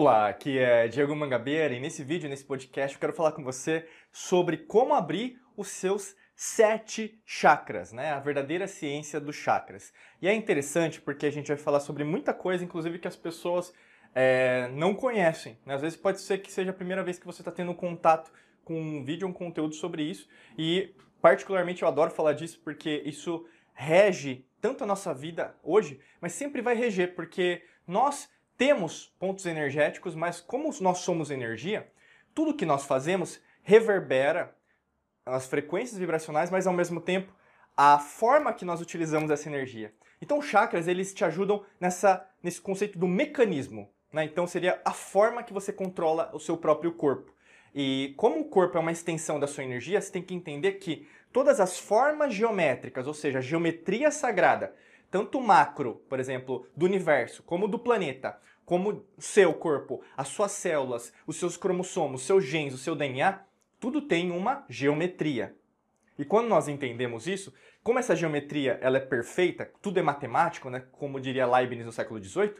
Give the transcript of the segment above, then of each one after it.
Olá, aqui é Diego Mangabeira e nesse vídeo, nesse podcast, eu quero falar com você sobre como abrir os seus sete chakras, né? A verdadeira ciência dos chakras. E é interessante porque a gente vai falar sobre muita coisa, inclusive que as pessoas é, não conhecem. Né? Às vezes pode ser que seja a primeira vez que você está tendo contato com um vídeo, um conteúdo sobre isso. E particularmente eu adoro falar disso porque isso rege tanto a nossa vida hoje, mas sempre vai reger, porque nós temos pontos energéticos, mas como nós somos energia, tudo que nós fazemos reverbera as frequências vibracionais, mas ao mesmo tempo a forma que nós utilizamos essa energia. Então, chakras eles te ajudam nessa, nesse conceito do mecanismo. Né? Então, seria a forma que você controla o seu próprio corpo. E como o corpo é uma extensão da sua energia, você tem que entender que todas as formas geométricas, ou seja, a geometria sagrada, tanto macro, por exemplo, do universo, como do planeta, como seu corpo, as suas células, os seus cromossomos, seus genes, o seu DNA, tudo tem uma geometria. E quando nós entendemos isso, como essa geometria ela é perfeita, tudo é matemático, né, como diria Leibniz no século XVIII,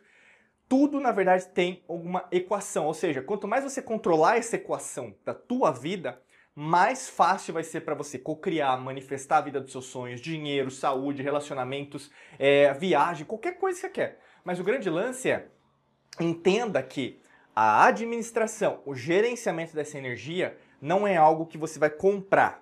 tudo na verdade tem alguma equação. Ou seja, quanto mais você controlar essa equação da tua vida, mais fácil vai ser para você cocriar, manifestar a vida dos seus sonhos, dinheiro, saúde, relacionamentos, é, viagem, qualquer coisa que você quer. Mas o grande lance é entenda que a administração, o gerenciamento dessa energia não é algo que você vai comprar.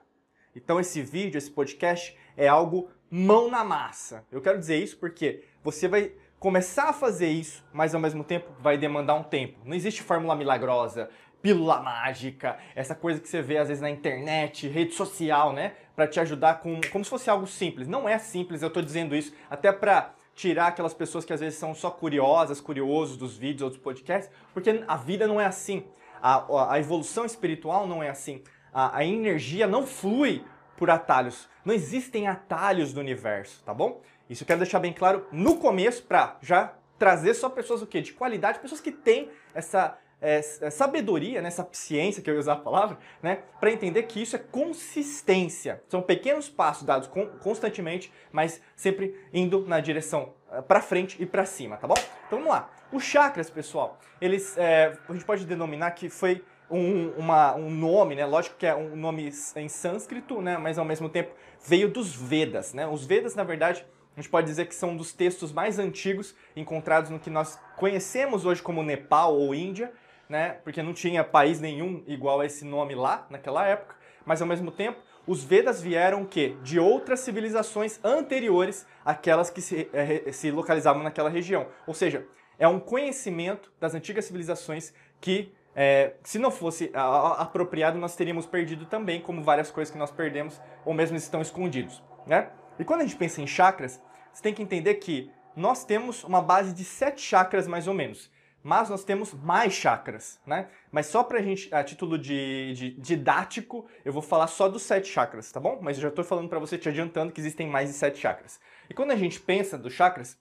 Então esse vídeo, esse podcast é algo mão na massa. Eu quero dizer isso porque você vai começar a fazer isso, mas ao mesmo tempo vai demandar um tempo. Não existe fórmula milagrosa, pílula mágica, essa coisa que você vê às vezes na internet, rede social, né, para te ajudar com como se fosse algo simples. Não é simples, eu estou dizendo isso até para tirar aquelas pessoas que às vezes são só curiosas, curiosos dos vídeos ou dos podcasts, porque a vida não é assim. A, a evolução espiritual não é assim. A, a energia não flui por atalhos. Não existem atalhos no universo, tá bom? Isso eu quero deixar bem claro no começo para já trazer só pessoas o quê? De qualidade, pessoas que têm essa é, sabedoria, né, ciência que eu ia usar a palavra, né, para entender que isso é consistência. São pequenos passos dados con constantemente, mas sempre indo na direção uh, para frente e para cima, tá bom? Então vamos lá. Os chakras, pessoal, eles é, a gente pode denominar que foi um, uma, um nome, né? Lógico que é um nome em sânscrito, né? Mas ao mesmo tempo veio dos Vedas, né? Os Vedas, na verdade, a gente pode dizer que são um dos textos mais antigos encontrados no que nós conhecemos hoje como Nepal ou Índia, né? Porque não tinha país nenhum igual a esse nome lá naquela época, mas ao mesmo tempo os Vedas vieram o quê? De outras civilizações anteriores àquelas que se, é, se localizavam naquela região. Ou seja, é um conhecimento das antigas civilizações que, é, se não fosse apropriado, nós teríamos perdido também, como várias coisas que nós perdemos, ou mesmo estão escondidos. Né? E quando a gente pensa em chakras, você tem que entender que nós temos uma base de sete chakras mais ou menos mas nós temos mais chakras, né? Mas só pra gente, a título de, de didático, eu vou falar só dos sete chakras, tá bom? Mas eu já tô falando para você, te adiantando, que existem mais de sete chakras. E quando a gente pensa dos chakras,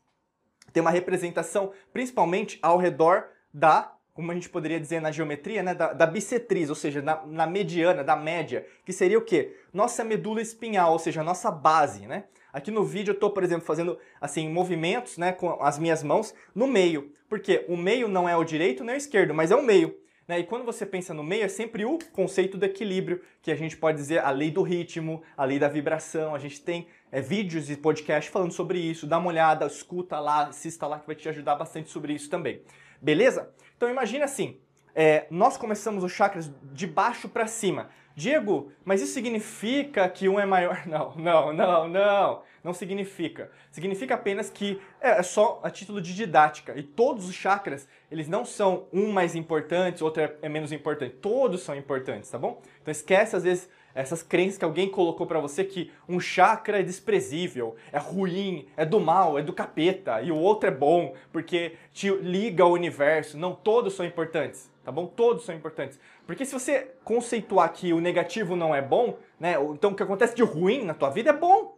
tem uma representação principalmente ao redor da, como a gente poderia dizer na geometria, né? Da, da bissetriz, ou seja, na, na mediana, da média, que seria o quê? Nossa medula espinhal, ou seja, nossa base, né? Aqui no vídeo eu estou, por exemplo, fazendo assim movimentos né, com as minhas mãos no meio. Porque o meio não é o direito nem o esquerdo, mas é o meio. Né? E quando você pensa no meio, é sempre o conceito do equilíbrio, que a gente pode dizer a lei do ritmo, a lei da vibração. A gente tem é, vídeos e podcast falando sobre isso. Dá uma olhada, escuta lá, assista lá, que vai te ajudar bastante sobre isso também. Beleza? Então imagine assim, é, nós começamos os chakras de baixo para cima. Diego, mas isso significa que um é maior? Não, não, não, não. Não significa. Significa apenas que é, é só a título de didática. E todos os chakras, eles não são um mais importante, outro é, é menos importante. Todos são importantes, tá bom? Então esquece às vezes essas crenças que alguém colocou para você que um chakra é desprezível, é ruim, é do mal, é do capeta, e o outro é bom porque te liga ao universo. Não, todos são importantes tá bom? Todos são importantes. Porque se você conceituar que o negativo não é bom, né? Então o que acontece de ruim na tua vida é bom.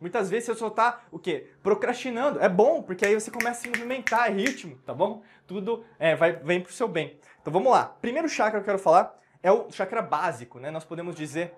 Muitas vezes você só tá o quê? Procrastinando. É bom, porque aí você começa a se movimentar, é ritmo, tá bom? Tudo é, vai, vem pro seu bem. Então vamos lá. Primeiro chakra que eu quero falar é o chakra básico, né? Nós podemos dizer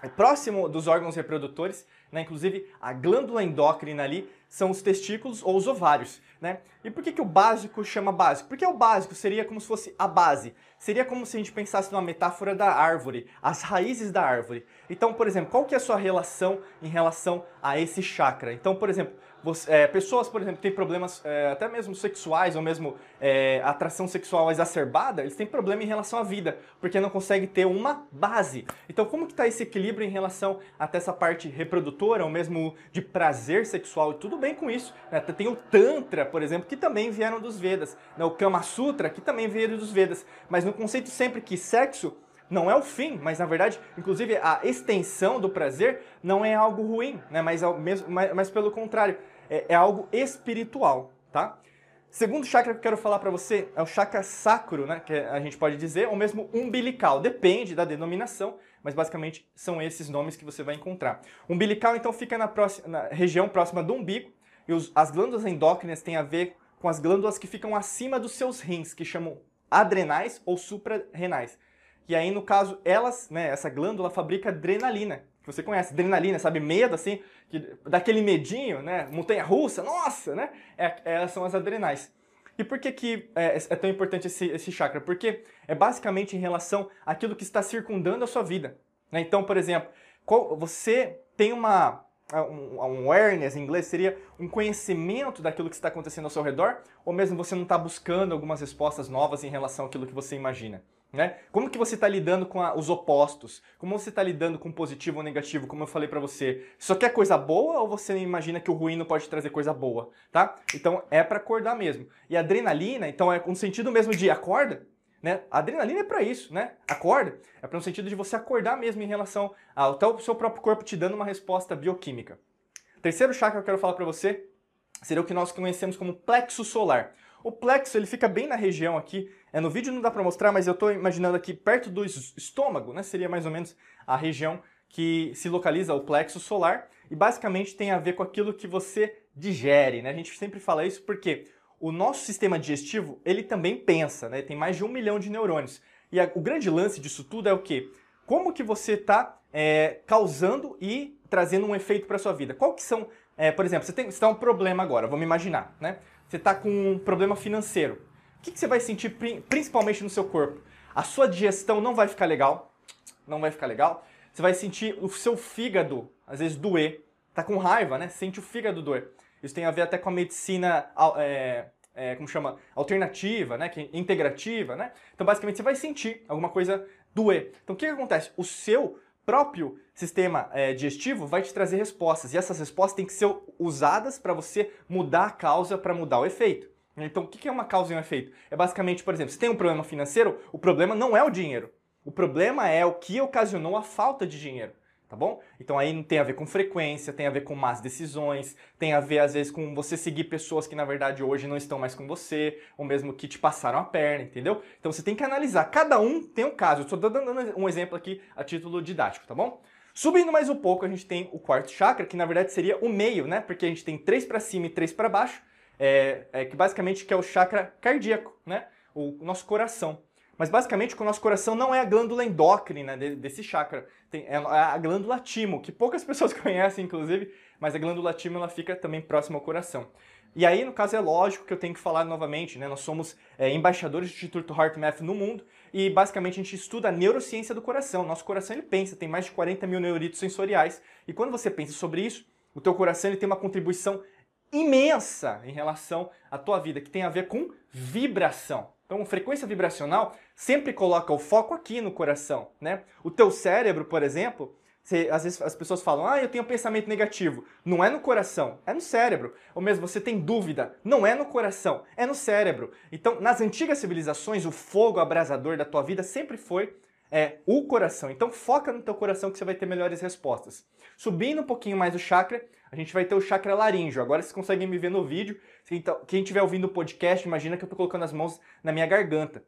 é próximo dos órgãos reprodutores, né? inclusive a glândula endócrina ali são os testículos ou os ovários, né? E por que, que o básico chama básico? Porque o básico seria como se fosse a base. Seria como se a gente pensasse numa metáfora da árvore, as raízes da árvore. Então, por exemplo, qual que é a sua relação em relação a esse chakra? Então, por exemplo, você, é, pessoas, por exemplo, que têm problemas é, até mesmo sexuais ou mesmo é, atração sexual exacerbada, eles têm problema em relação à vida, porque não conseguem ter uma base. Então, como que está esse equilíbrio em relação até essa parte reprodutora ou mesmo de prazer sexual? E tudo bem com isso. Né? Tem o Tantra, por exemplo, que também vieram dos Vedas. Né? O Kama Sutra, que também veio dos Vedas. Mas no conceito sempre que sexo não é o fim, mas na verdade, inclusive a extensão do prazer não é algo ruim, né? mas, mesmo, mas, mas pelo contrário, é, é, algo espiritual, tá? Segundo chakra que eu quero falar para você é o chakra sacro, né? que a gente pode dizer, ou mesmo umbilical, depende da denominação, mas basicamente são esses nomes que você vai encontrar. Umbilical, então, fica na, próxima, na região próxima do umbigo, e os, as glândulas endócrinas têm a ver com as glândulas que ficam acima dos seus rins, que chamam adrenais ou suprarrenais. E aí, no caso, elas, né, essa glândula fabrica adrenalina, que você conhece, adrenalina, sabe, medo, assim, que, daquele medinho, né, montanha-russa, nossa, né, é, elas são as adrenais. E por que, que é, é, tão importante esse, esse chakra? Porque é basicamente em relação àquilo que está circundando a sua vida. Né? Então, por exemplo, qual, você tem uma, um, um awareness em inglês seria um conhecimento daquilo que está acontecendo ao seu redor, ou mesmo você não está buscando algumas respostas novas em relação àquilo que você imagina. Né? Como que você está lidando com a, os opostos? Como você está lidando com positivo ou negativo? Como eu falei para você, só quer coisa boa ou você imagina que o ruim não pode trazer coisa boa, tá? Então é para acordar mesmo. E adrenalina, então é com sentido mesmo de acorda, né? A adrenalina é para isso, né? Acorda é para um sentido de você acordar mesmo em relação ao teu, seu próprio corpo te dando uma resposta bioquímica. Terceiro chakra que eu quero falar para você seria o que nós conhecemos como plexo solar. O plexo ele fica bem na região aqui. É, no vídeo não dá para mostrar, mas eu estou imaginando aqui perto do estômago, né? Seria mais ou menos a região que se localiza o plexo solar e basicamente tem a ver com aquilo que você digere, né? A gente sempre fala isso porque o nosso sistema digestivo ele também pensa, né? Tem mais de um milhão de neurônios e a, o grande lance disso tudo é o que? Como que você está é, causando e trazendo um efeito para sua vida? Qual que são, é, por exemplo, você tem você tá um problema agora, vamos imaginar, né? Você está com um problema financeiro, o que, que, você vai sentir principalmente no seu corpo? A sua digestão não vai ficar legal, não vai ficar legal. Você vai sentir o seu fígado, às vezes, doer. Tá com raiva, né? Sente o fígado doer. Isso tem a ver até com a medicina, é, é, como chama? Alternativa, né? Que é integrativa, né? Então, basicamente, você vai sentir alguma coisa doer. Então, o que, que acontece? O seu próprio sistema é, digestivo vai te trazer respostas. E essas respostas têm que ser usadas para você mudar a causa para mudar o efeito. Então, o que é uma causa e um efeito? É basicamente, por exemplo, se tem um problema financeiro, o problema não é o dinheiro. O problema é o que ocasionou a falta de dinheiro tá bom? Então aí tem a ver com frequência, tem a ver com más decisões, tem a ver às vezes com você seguir pessoas que na verdade hoje não estão mais com você, ou mesmo que te passaram a perna, entendeu? Então você tem que analisar, cada um tem um caso. Eu estou dando um exemplo aqui a título didático, tá bom? Subindo mais um pouco, a gente tem o quarto chakra, que na verdade seria o meio, né? Porque a gente tem três para cima e três para baixo, é, é, que basicamente que é o chakra cardíaco, né? O nosso coração. Mas basicamente o nosso coração não é a glândula endócrina desse chakra. Tem, é a glândula timo, que poucas pessoas conhecem, inclusive, mas a glândula timo ela fica também próxima ao coração. E aí, no caso, é lógico que eu tenho que falar novamente, né? Nós somos é, embaixadores do Instituto HeartMath no mundo e basicamente a gente estuda a neurociência do coração. Nosso coração ele pensa, tem mais de 40 mil neuritos sensoriais. E quando você pensa sobre isso, o teu coração ele tem uma contribuição imensa em relação à tua vida, que tem a ver com vibração. Então, frequência vibracional sempre coloca o foco aqui no coração, né? O teu cérebro, por exemplo, você, às vezes as pessoas falam, ah, eu tenho pensamento negativo. Não é no coração, é no cérebro. Ou mesmo você tem dúvida, não é no coração, é no cérebro. Então, nas antigas civilizações, o fogo abrasador da tua vida sempre foi é, o coração. Então, foca no teu coração que você vai ter melhores respostas. Subindo um pouquinho mais o chakra, a gente vai ter o chakra laríngeo. Agora vocês conseguem me ver no vídeo. Então, quem estiver ouvindo o podcast, imagina que eu estou colocando as mãos na minha garganta.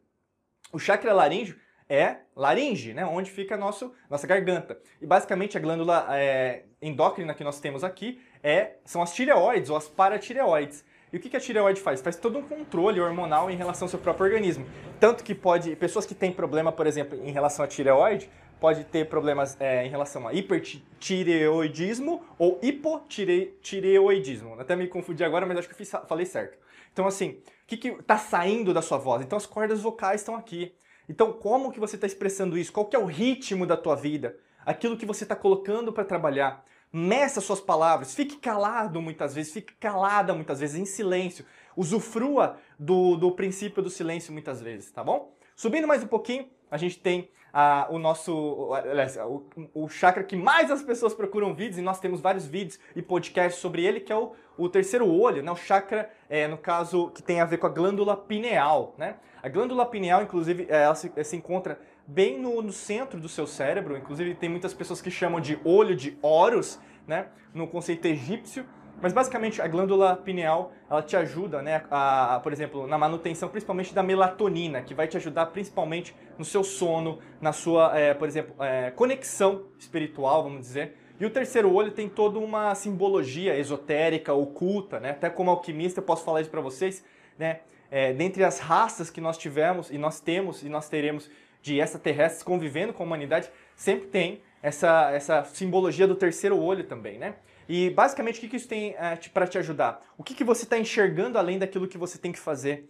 O chakra laríngeo é laringe, né, onde fica nosso, nossa garganta. E basicamente a glândula é, endócrina que nós temos aqui é, são as tireoides ou as paratireoides. E o que a tireoide faz? Faz todo um controle hormonal em relação ao seu próprio organismo. Tanto que pode, pessoas que têm problema, por exemplo, em relação à tireoide, pode ter problemas é, em relação a hipertireoidismo ou hipotireoidismo. Até me confundi agora, mas acho que eu falei certo. Então, assim, o que está saindo da sua voz? Então, as cordas vocais estão aqui. Então, como que você está expressando isso? Qual que é o ritmo da tua vida? Aquilo que você está colocando para trabalhar. Meça suas palavras, fique calado muitas vezes, fique calada muitas vezes, em silêncio. Usufrua do, do princípio do silêncio muitas vezes, tá bom? Subindo mais um pouquinho, a gente tem ah, o nosso, aliás, o, o chakra que mais as pessoas procuram vídeos, e nós temos vários vídeos e podcasts sobre ele, que é o, o terceiro olho, né? o chakra, é, no caso, que tem a ver com a glândula pineal. Né? A glândula pineal, inclusive, é, ela se, se encontra bem no, no, centro do seu cérebro. Inclusive, tem muitas pessoas que chamam de olho de Horus, né? No conceito egípcio. Mas basicamente a glândula pineal ela te ajuda, né, a, a, por exemplo, na manutenção principalmente da melatonina, que vai te ajudar principalmente no seu sono, na sua, é, por exemplo, é, conexão espiritual, vamos dizer. E o terceiro olho tem toda uma simbologia esotérica, oculta, né? Até como alquimista eu posso falar isso para vocês, né? É, dentre as raças que nós tivemos e nós temos e nós teremos de extraterrestres convivendo com a humanidade, sempre tem essa, essa simbologia do terceiro olho também, né? E basicamente o que, que isso tem é, para te ajudar? O que, que você está enxergando além daquilo que você tem que fazer?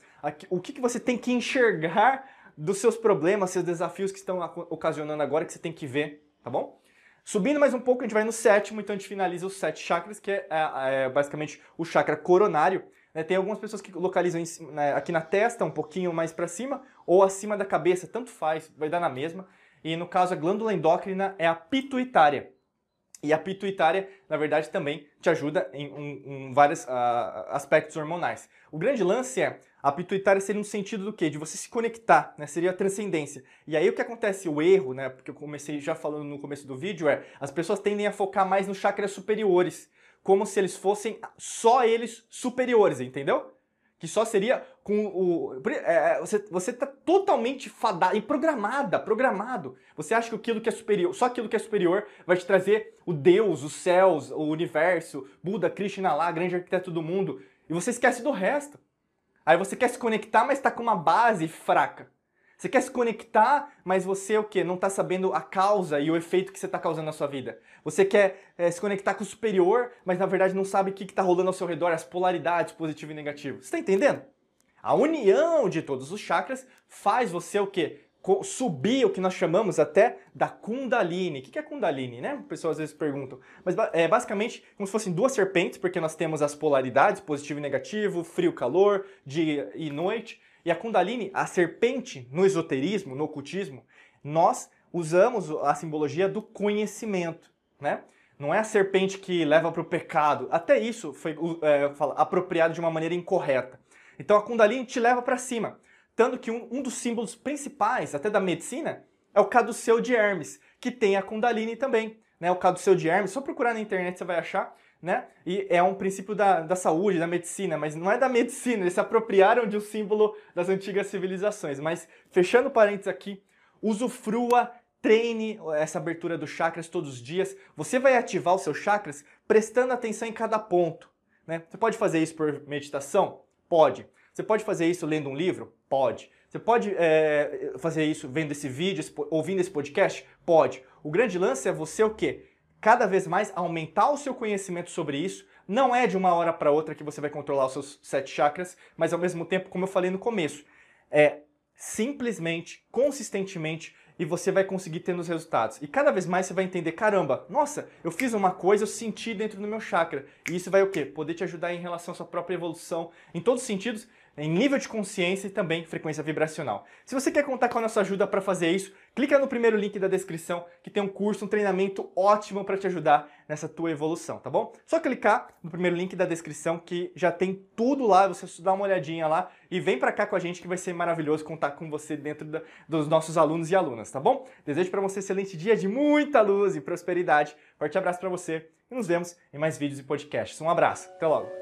O que, que você tem que enxergar dos seus problemas, seus desafios que estão ocasionando agora que você tem que ver, tá bom? Subindo mais um pouco, a gente vai no sétimo, então a gente finaliza os sete chakras, que é, é basicamente o chakra coronário, né, tem algumas pessoas que localizam né, aqui na testa, um pouquinho mais para cima, ou acima da cabeça, tanto faz, vai dar na mesma. E no caso, a glândula endócrina é a pituitária. E a pituitária, na verdade, também te ajuda em, em vários uh, aspectos hormonais. O grande lance é, a pituitária seria no sentido do quê? De você se conectar, né? Seria a transcendência. E aí o que acontece, o erro, né? Porque eu comecei já falando no começo do vídeo, é as pessoas tendem a focar mais nos chakras superiores como se eles fossem só eles superiores, entendeu? Que só seria com o. É, é você, você tá totalmente fadado e programada, programado. Você acha que aquilo que é superior, só aquilo que é superior vai te trazer o Deus, os céus, o universo, Buda, Krishna lá, grande arquiteto do mundo. E você esquece do resto. Aí você quer se conectar, mas está com uma base fraca. Você quer se conectar, mas você o quê? Não está sabendo a causa e o efeito que você está causando na sua vida. Você quer é, se conectar com o superior, mas na verdade não sabe o que está rolando ao seu redor, as polaridades, positivo e negativo. Você está entendendo? A união de todos os chakras faz você o quê? subir o que nós chamamos até da Kundalini. O que é Kundalini, né? Pessoas às vezes perguntam. Mas é basicamente como se fossem duas serpentes, porque nós temos as polaridades, positivo e negativo, frio, calor, dia e noite. E a Kundalini, a serpente, no esoterismo, no ocultismo, nós usamos a simbologia do conhecimento, né? Não é a serpente que leva para o pecado. Até isso foi é, apropriado de uma maneira incorreta. Então a Kundalini te leva para cima. Tanto que um, um, dos símbolos principais, até da medicina, é o caduceu de Hermes, que tem a Kundalini também. Né? O caduceu de Hermes, só procurar na internet você vai achar né? E é um princípio da, da saúde, da medicina, mas não é da medicina, eles se apropriaram de um símbolo das antigas civilizações. Mas, fechando parênteses aqui, usufrua, treine essa abertura dos chakras todos os dias. Você vai ativar os seus chakras prestando atenção em cada ponto. Né? Você pode fazer isso por meditação? Pode. Você pode fazer isso lendo um livro? Pode. Você pode é, fazer isso vendo esse vídeo, ouvindo esse podcast? Pode. O grande lance é você o quê? Cada vez mais aumentar o seu conhecimento sobre isso. Não é de uma hora para outra que você vai controlar os seus sete chakras, mas ao mesmo tempo, como eu falei no começo, é simplesmente, consistentemente, e você vai conseguir ter os resultados. E cada vez mais você vai entender, caramba, nossa, eu fiz uma coisa, eu senti dentro do meu chakra. E isso vai o quê? Poder te ajudar em relação à sua própria evolução, em todos os sentidos, em nível de consciência e também frequência vibracional. Se você quer contar com a nossa ajuda para fazer isso, clica no primeiro link da descrição que tem um curso, um treinamento ótimo para te ajudar nessa tua evolução, tá bom? Só clicar no primeiro link da descrição que já tem tudo lá, você dá uma olhadinha lá e vem para cá com a gente que vai ser maravilhoso contar com você dentro da, dos nossos alunos e alunas, tá bom? Desejo para você um excelente dia de muita luz e prosperidade. Forte abraço para você e nos vemos em mais vídeos e podcasts. Um abraço, até logo!